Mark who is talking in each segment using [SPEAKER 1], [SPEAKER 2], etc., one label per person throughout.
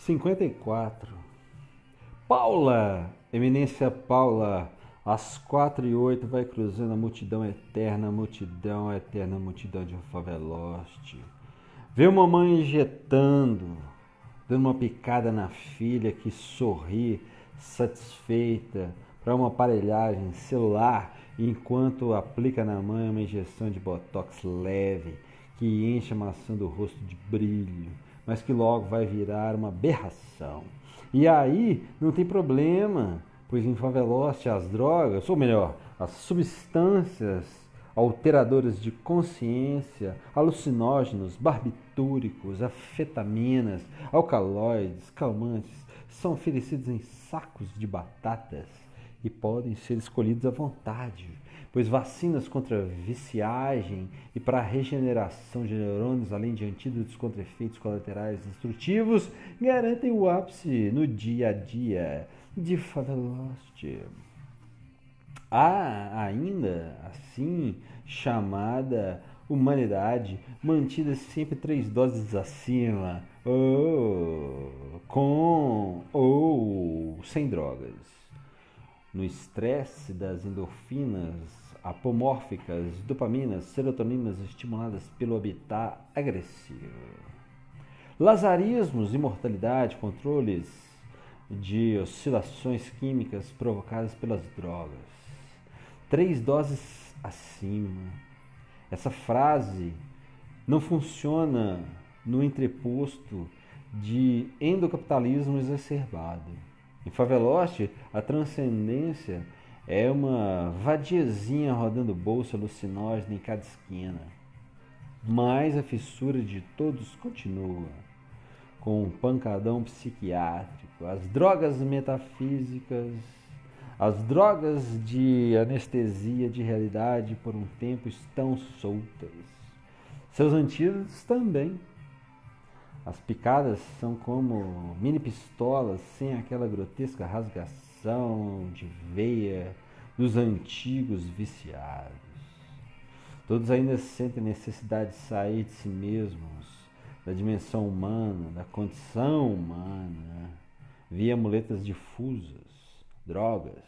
[SPEAKER 1] 54. Paula, eminência Paula, às quatro e oito vai cruzando a multidão eterna, multidão eterna, multidão de faveloste. Vê uma mãe injetando, dando uma picada na filha que sorri, satisfeita, para uma aparelhagem celular, enquanto aplica na mãe uma injeção de botox leve que enche a maçã do rosto de brilho mas que logo vai virar uma aberração. E aí não tem problema, pois em faveloste as drogas, ou melhor, as substâncias alteradoras de consciência, alucinógenos, barbitúricos, afetaminas, alcaloides, calmantes, são oferecidos em sacos de batatas e podem ser escolhidos à vontade pois vacinas contra viciagem e para regeneração de neurônios, além de antídotos contra efeitos colaterais destrutivos, garantem o ápice no dia a dia de Favelost. Há ainda, assim, chamada humanidade mantida sempre três doses acima, ou com ou sem drogas. No estresse das endorfinas apomórficas, dopaminas, serotoninas estimuladas pelo habitat agressivo. Lazarismos, imortalidade, controles de oscilações químicas provocadas pelas drogas. Três doses acima. Essa frase não funciona no entreposto de endocapitalismo exacerbado. Em Faveloste, a transcendência é uma vadiazinha rodando bolsa alucinógena em cada esquina. Mas a fissura de todos continua, com um pancadão psiquiátrico, as drogas metafísicas, as drogas de anestesia de realidade por um tempo estão soltas. Seus antídotos também. As picadas são como mini pistolas sem aquela grotesca rasgação de veia dos antigos viciados. Todos ainda sentem necessidade de sair de si mesmos, da dimensão humana, da condição humana, via muletas difusas, drogas,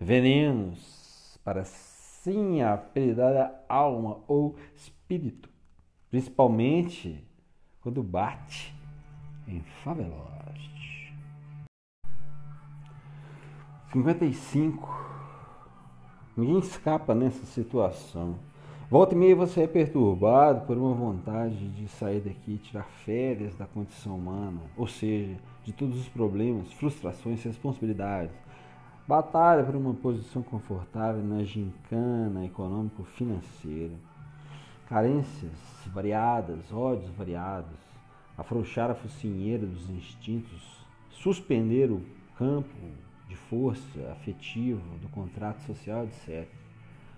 [SPEAKER 1] venenos, para sim a apelidada alma ou espírito, principalmente quando bate em favelas. 55. Ninguém escapa nessa situação. Volta e meia você é perturbado por uma vontade de sair daqui tirar férias da condição humana, ou seja, de todos os problemas, frustrações, responsabilidades. Batalha por uma posição confortável na gincana econômico-financeira. Carências variadas, ódios variados, afrouxar a focinheira dos instintos, suspender o campo de força afetivo, do contrato social, etc.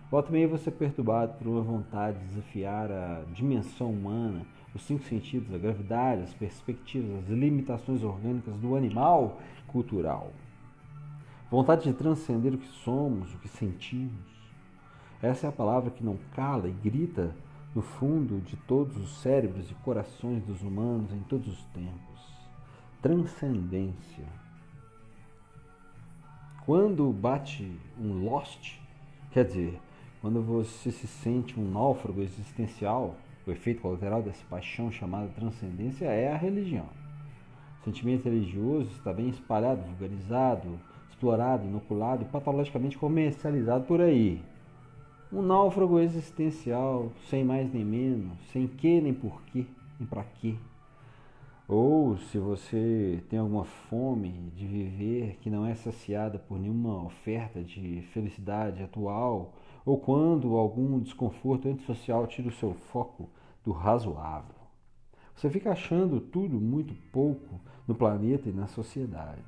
[SPEAKER 1] Volta meio você perturbado por uma vontade de desafiar a dimensão humana, os cinco sentidos, a gravidade, as perspectivas, as limitações orgânicas do animal cultural. Vontade de transcender o que somos, o que sentimos. Essa é a palavra que não cala e grita no fundo de todos os cérebros e corações dos humanos em todos os tempos. Transcendência. Quando bate um lost, quer dizer, quando você se sente um náufrago existencial, o efeito colateral dessa paixão chamada transcendência é a religião. O sentimento religioso está bem espalhado, vulgarizado, explorado, inoculado e patologicamente comercializado por aí. Um náufrago existencial, sem mais nem menos, sem que nem porquê, nem para quê. Ou se você tem alguma fome de viver que não é saciada por nenhuma oferta de felicidade atual, ou quando algum desconforto antissocial tira o seu foco do razoável. Você fica achando tudo muito pouco no planeta e nas sociedades.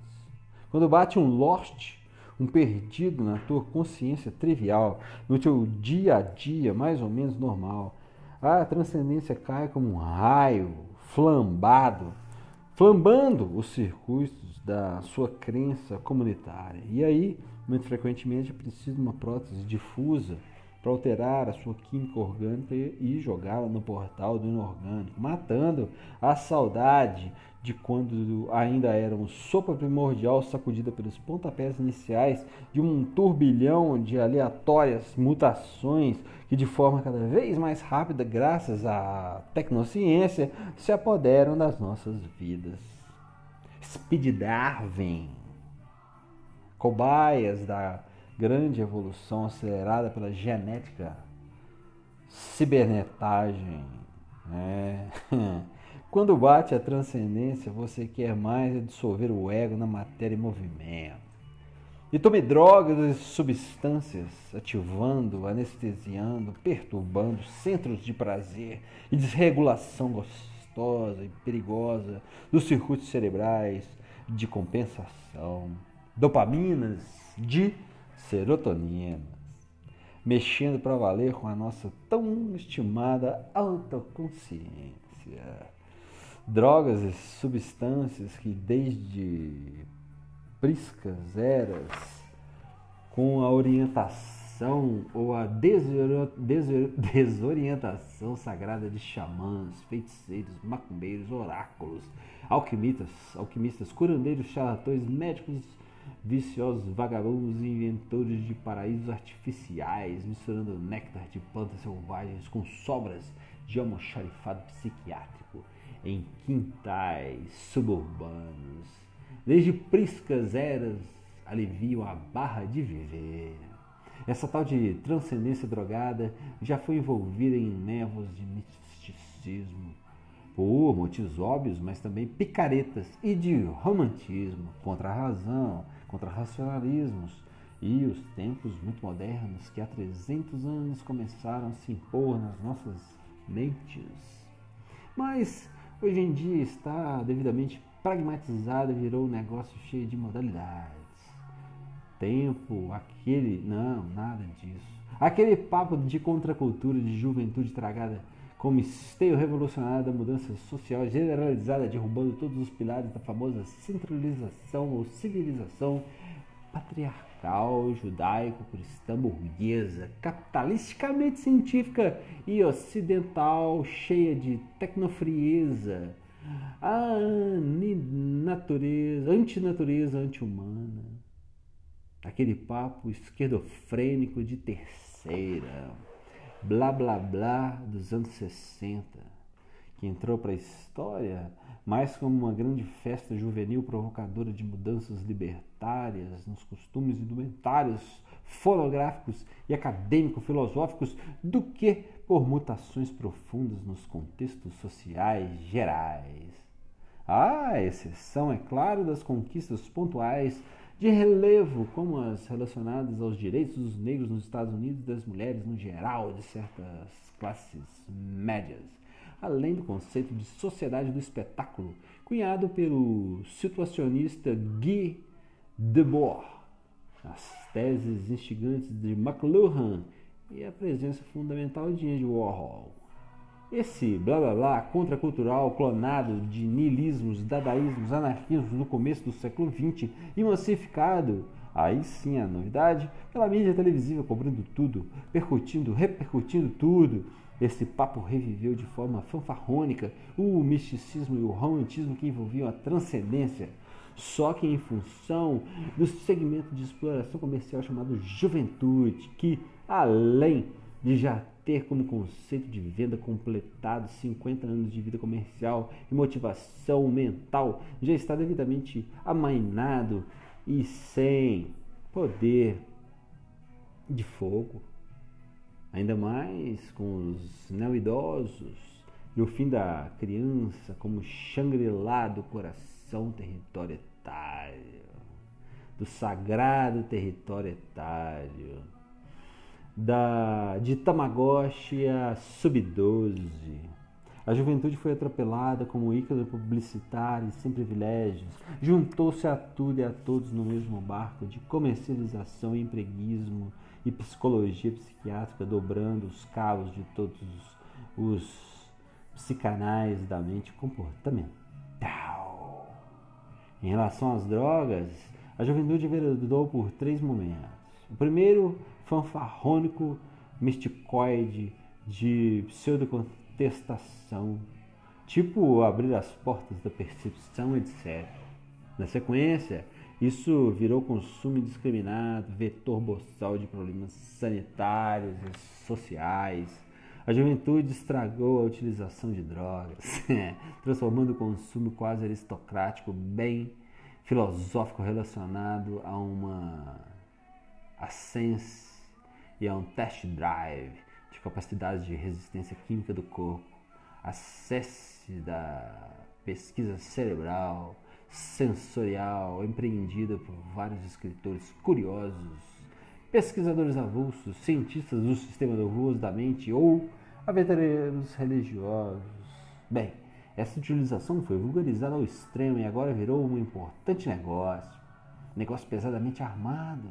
[SPEAKER 1] Quando bate um lost, um perdido na tua consciência trivial, no teu dia a dia mais ou menos normal, a transcendência cai como um raio flambado, flambando os circuitos da sua crença comunitária. E aí, muito frequentemente, preciso de uma prótese difusa para alterar a sua química orgânica e jogá-la no portal do inorgânico, matando a saudade de quando ainda era um sopa primordial sacudida pelos pontapés iniciais de um turbilhão de aleatórias mutações que de forma cada vez mais rápida, graças à tecnociência, se apoderam das nossas vidas. Speed Darwin, cobaias da grande evolução acelerada pela genética, cibernetagem. Né? Quando bate a transcendência, você quer mais é dissolver o ego na matéria em movimento. E tome drogas e substâncias, ativando, anestesiando, perturbando centros de prazer e desregulação gostosa e perigosa dos circuitos cerebrais de compensação, dopaminas de serotoninas, mexendo para valer com a nossa tão estimada autoconsciência. Drogas e substâncias que desde priscas eras, com a orientação ou a desorientação sagrada de xamãs, feiticeiros, macumbeiros, oráculos, alquimistas, alquimistas, curandeiros, charlatões, médicos, viciosos vagabundos e inventores de paraísos artificiais, misturando néctar de plantas selvagens com sobras de almoxarifado psiquiátrico em quintais suburbanos. Desde priscas eras aliviam a barra de viver. Essa tal de transcendência drogada já foi envolvida em névoas de misticismo, por motivos óbvios, mas também picaretas e de romantismo contra a razão, contra racionalismos e os tempos muito modernos que há 300 anos começaram a se impor nas nossas mentes. Mas hoje em dia está devidamente pragmatizado e virou um negócio cheio de modalidades. Tempo, aquele. Não, nada disso. Aquele papo de contracultura, de juventude tragada como esteio revolucionário da mudança social generalizada, derrubando todos os pilares da famosa centralização ou civilização patriarcal, judaico-cristã burguesa, capitalisticamente científica e ocidental, cheia de tecnofrieza, natureza, antinatureza, anti-humana. Aquele papo esquerdofrênico de terceira blá blá blá dos anos 60, que entrou para a história mais como uma grande festa juvenil provocadora de mudanças libertárias nos costumes indumentários, fonográficos e acadêmico-filosóficos do que por mutações profundas nos contextos sociais gerais. A exceção, é claro, das conquistas pontuais de relevo, como as relacionadas aos direitos dos negros nos Estados Unidos e das mulheres no geral de certas classes médias, além do conceito de sociedade do espetáculo, cunhado pelo situacionista Guy Debord, as teses instigantes de McLuhan e a presença fundamental de Andy Warhol. Esse blá blá blá contracultural clonado de niilismos, dadaísmos, anarquismos no começo do século XX e massificado, aí sim a novidade, pela mídia televisiva cobrando tudo, percutindo, repercutindo tudo. Esse papo reviveu de forma fanfarrônica o misticismo e o romantismo que envolviam a transcendência, só que em função do segmento de exploração comercial chamado juventude, que além de já ter como conceito de venda completado 50 anos de vida comercial e motivação mental já está devidamente amainado e sem poder de fogo. Ainda mais com os neo-idosos e o fim da criança como Shangri-La do coração território etário, do sagrado território etário da, de Tamagotchi a Sub-12. A juventude foi atropelada como ícone publicitário sem privilégios. Juntou-se a tudo e a todos no mesmo barco de comercialização, empreguismo e psicologia psiquiátrica, dobrando os cabos de todos os psicanais da mente comportamental. Em relação às drogas, a juventude enveredou por três momentos. O primeiro fanfarrônico misticoide de pseudocontestação, tipo abrir as portas da percepção, etc. Na sequência, isso virou consumo indiscriminado, vetor boçal de problemas sanitários e sociais. A juventude estragou a utilização de drogas, transformando o consumo quase aristocrático, bem filosófico relacionado a uma ascense e a um test drive de capacidade de resistência química do corpo, acesse da pesquisa cerebral, sensorial empreendida por vários escritores curiosos, pesquisadores avulsos, cientistas do sistema nervoso da mente ou aventureiros religiosos. Bem, essa utilização foi vulgarizada ao extremo e agora virou um importante negócio, negócio pesadamente armado.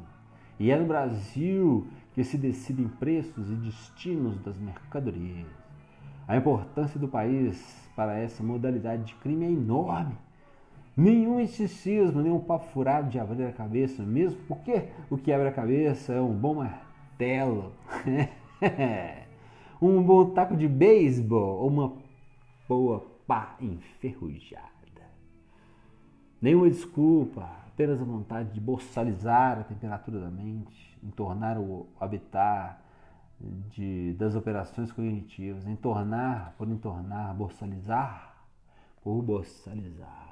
[SPEAKER 1] E é no Brasil que se decidem preços e destinos das mercadorias. A importância do país para essa modalidade de crime é enorme. Nenhum misticismo, nenhum papo furado de abrir a cabeça, mesmo porque o que abre a cabeça é um bom martelo, um bom taco de beisebol ou uma boa pá enferrujada. Nenhuma desculpa, apenas a vontade de boçalizar a temperatura da mente, entornar o habitat de, das operações cognitivas, entornar por entornar, boçalizar por boçalizar.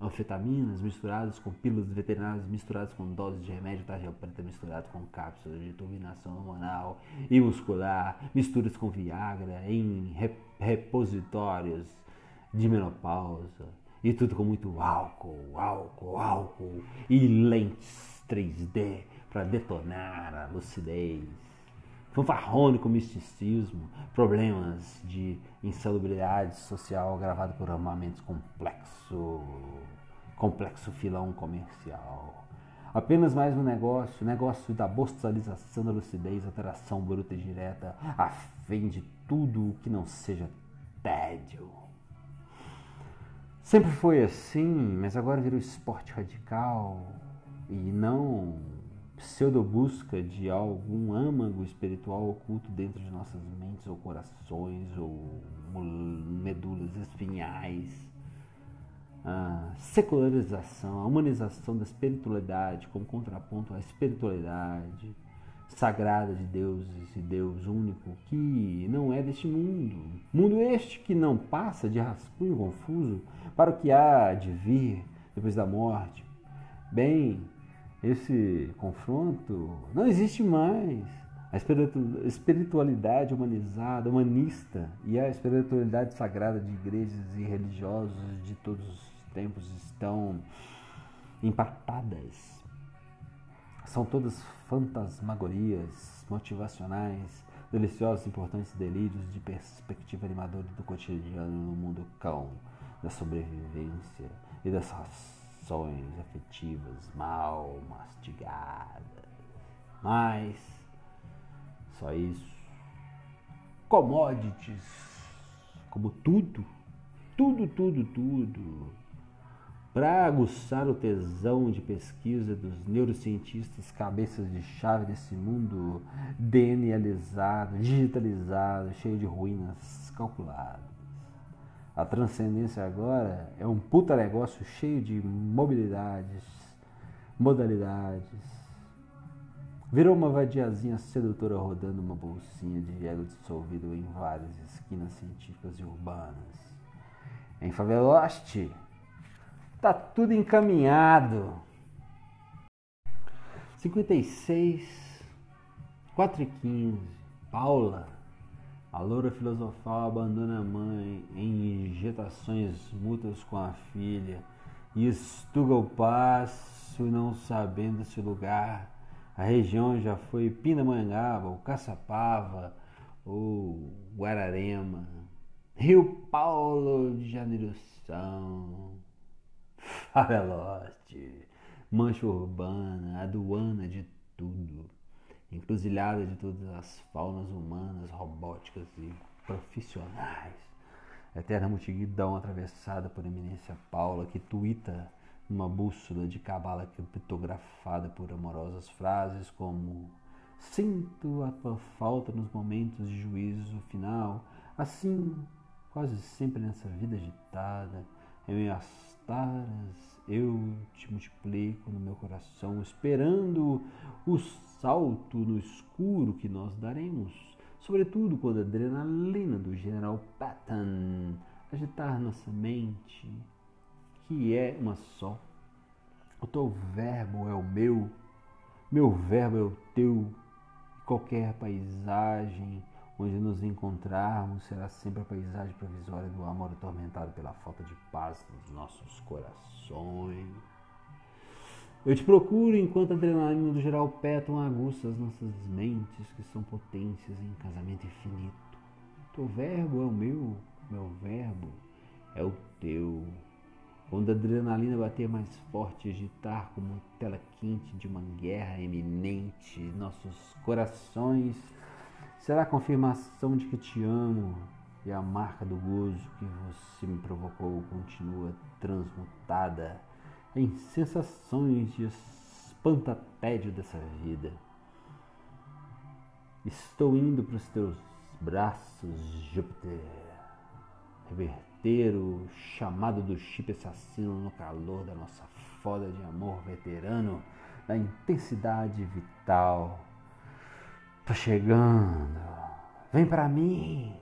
[SPEAKER 1] Anfetaminas misturadas com pílulas veterinárias misturadas com doses de remédio tarja preta misturado com cápsulas de turbinação hormonal e muscular, misturas com Viagra em repositórios de menopausa e tudo com muito álcool, álcool, álcool e lentes 3D para detonar a lucidez fanfarrônico misticismo, problemas de insalubridade social agravado por armamentos complexo, complexo filão comercial. Apenas mais um negócio, negócio da boçalização da lucidez, alteração bruta e direta, a fim de tudo o que não seja tédio. Sempre foi assim, mas agora virou esporte radical e não pseudo-busca de algum âmago espiritual oculto dentro de nossas mentes ou corações ou medulas espinhais. A secularização, a humanização da espiritualidade como contraponto à espiritualidade sagrada de deuses e Deus único que não é deste mundo. Mundo este que não passa de rascunho confuso para o que há de vir depois da morte. Bem, esse confronto não existe mais. A espiritualidade humanizada, humanista e a espiritualidade sagrada de igrejas e religiosos de todos os tempos estão empatadas. São todas fantasmagorias motivacionais, deliciosos, importantes delírios de perspectiva animadora do cotidiano no mundo cão, da sobrevivência e das raças emoções afetivas mal mastigadas. Mas só isso. Commodities, como tudo, tudo, tudo, tudo, para aguçar o tesão de pesquisa dos neurocientistas cabeças de chave desse mundo DNAizado, digitalizado, cheio de ruínas calculadas. A transcendência agora é um puta negócio cheio de mobilidades, modalidades. Virou uma vadiazinha sedutora rodando uma bolsinha de ego dissolvido em várias esquinas científicas e urbanas. Em Faveloste, tá tudo encaminhado. 56, 4 e 15, Paula a loura filosofal abandona a mãe em injetações mútuas com a filha e estuga o passo, não sabendo se o lugar, a região já foi Pindamonhangaba, ou Caçapava, ou Guararema, Rio Paulo de Janeiro São, Favelote, Mancha Urbana, aduana de tudo encruzilhada de todas as faunas humanas, robóticas e profissionais. Eterna multidão atravessada por eminência Paula, que tuita numa bússola de cabala criptografada por amorosas frases como Sinto a tua falta nos momentos de juízo final, assim, quase sempre nessa vida agitada, em meio eu te multiplico no meu coração, esperando o salto no escuro que nós daremos, sobretudo quando a adrenalina do General Patton agitar nossa mente, que é uma só. O teu verbo é o meu, meu verbo é o teu. Qualquer paisagem onde nos encontrarmos será sempre a paisagem provisória do amor atormentado pela falta de paz nos nossos corações. Eu te procuro enquanto a adrenalina do geral Patton aguça as nossas mentes, que são potências em casamento infinito. Teu verbo é o meu, meu verbo é o teu. Quando a adrenalina bater mais forte, agitar como tela quente de uma guerra eminente, nossos corações será a confirmação de que te amo e a marca do gozo que você me provocou continua transmutada em sensações de espantatédio dessa vida. Estou indo para os teus braços, Júpiter, reverter o chamado do chip assassino no calor da nossa foda de amor veterano, da intensidade vital. Tô chegando, vem para mim.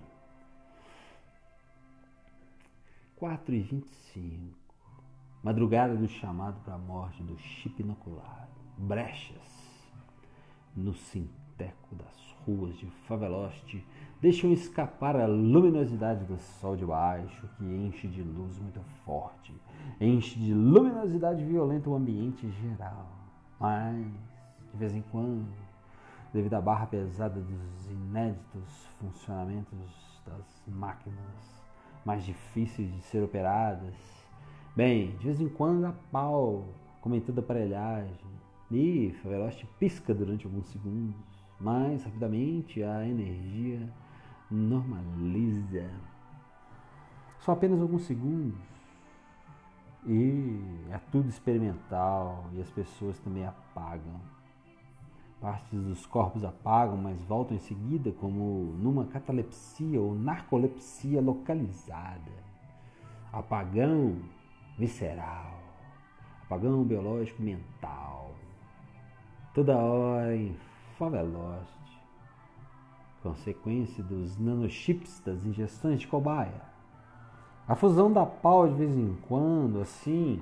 [SPEAKER 1] 4 e 25 Madrugada do chamado para a morte do chip inocular. Brechas no sinteco das ruas de Faveloste deixam escapar a luminosidade do sol de baixo, que enche de luz muito forte, enche de luminosidade violenta o ambiente geral. Mas, de vez em quando, devido à barra pesada dos inéditos funcionamentos das máquinas mais difíceis de ser operadas, Bem, de vez em quando a pau, comentando a aparelhagem. E Veloci pisca durante alguns segundos, mas rapidamente a energia normaliza. São apenas alguns segundos. E é tudo experimental e as pessoas também apagam. Partes dos corpos apagam, mas voltam em seguida, como numa catalepsia ou narcolepsia localizada. Apagão visceral, apagão biológico mental, toda hora em faveloste, consequência dos nanochips das injeções de cobaia. A fusão da pau de vez em quando, assim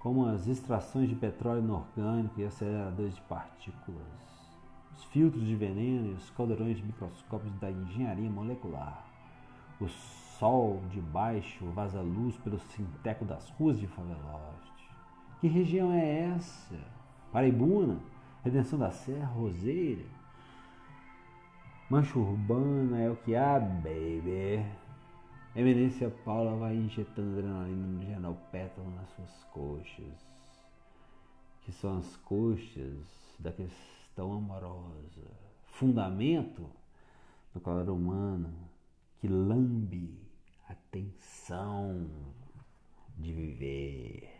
[SPEAKER 1] como as extrações de petróleo inorgânico e aceleradores de partículas, os filtros de veneno e os caldeirões de microscópios da engenharia molecular, os sol de baixo vaza luz pelo sinteco das ruas de Faveloste. Que região é essa? Paraibuna? Redenção da Serra? Roseira? Mancha Urbana é o que há, baby. Eminência Paula vai injetando adrenalina no general Pétalo nas suas coxas, que são as coxas da questão amorosa, fundamento do calor humano que lambe a tensão de viver.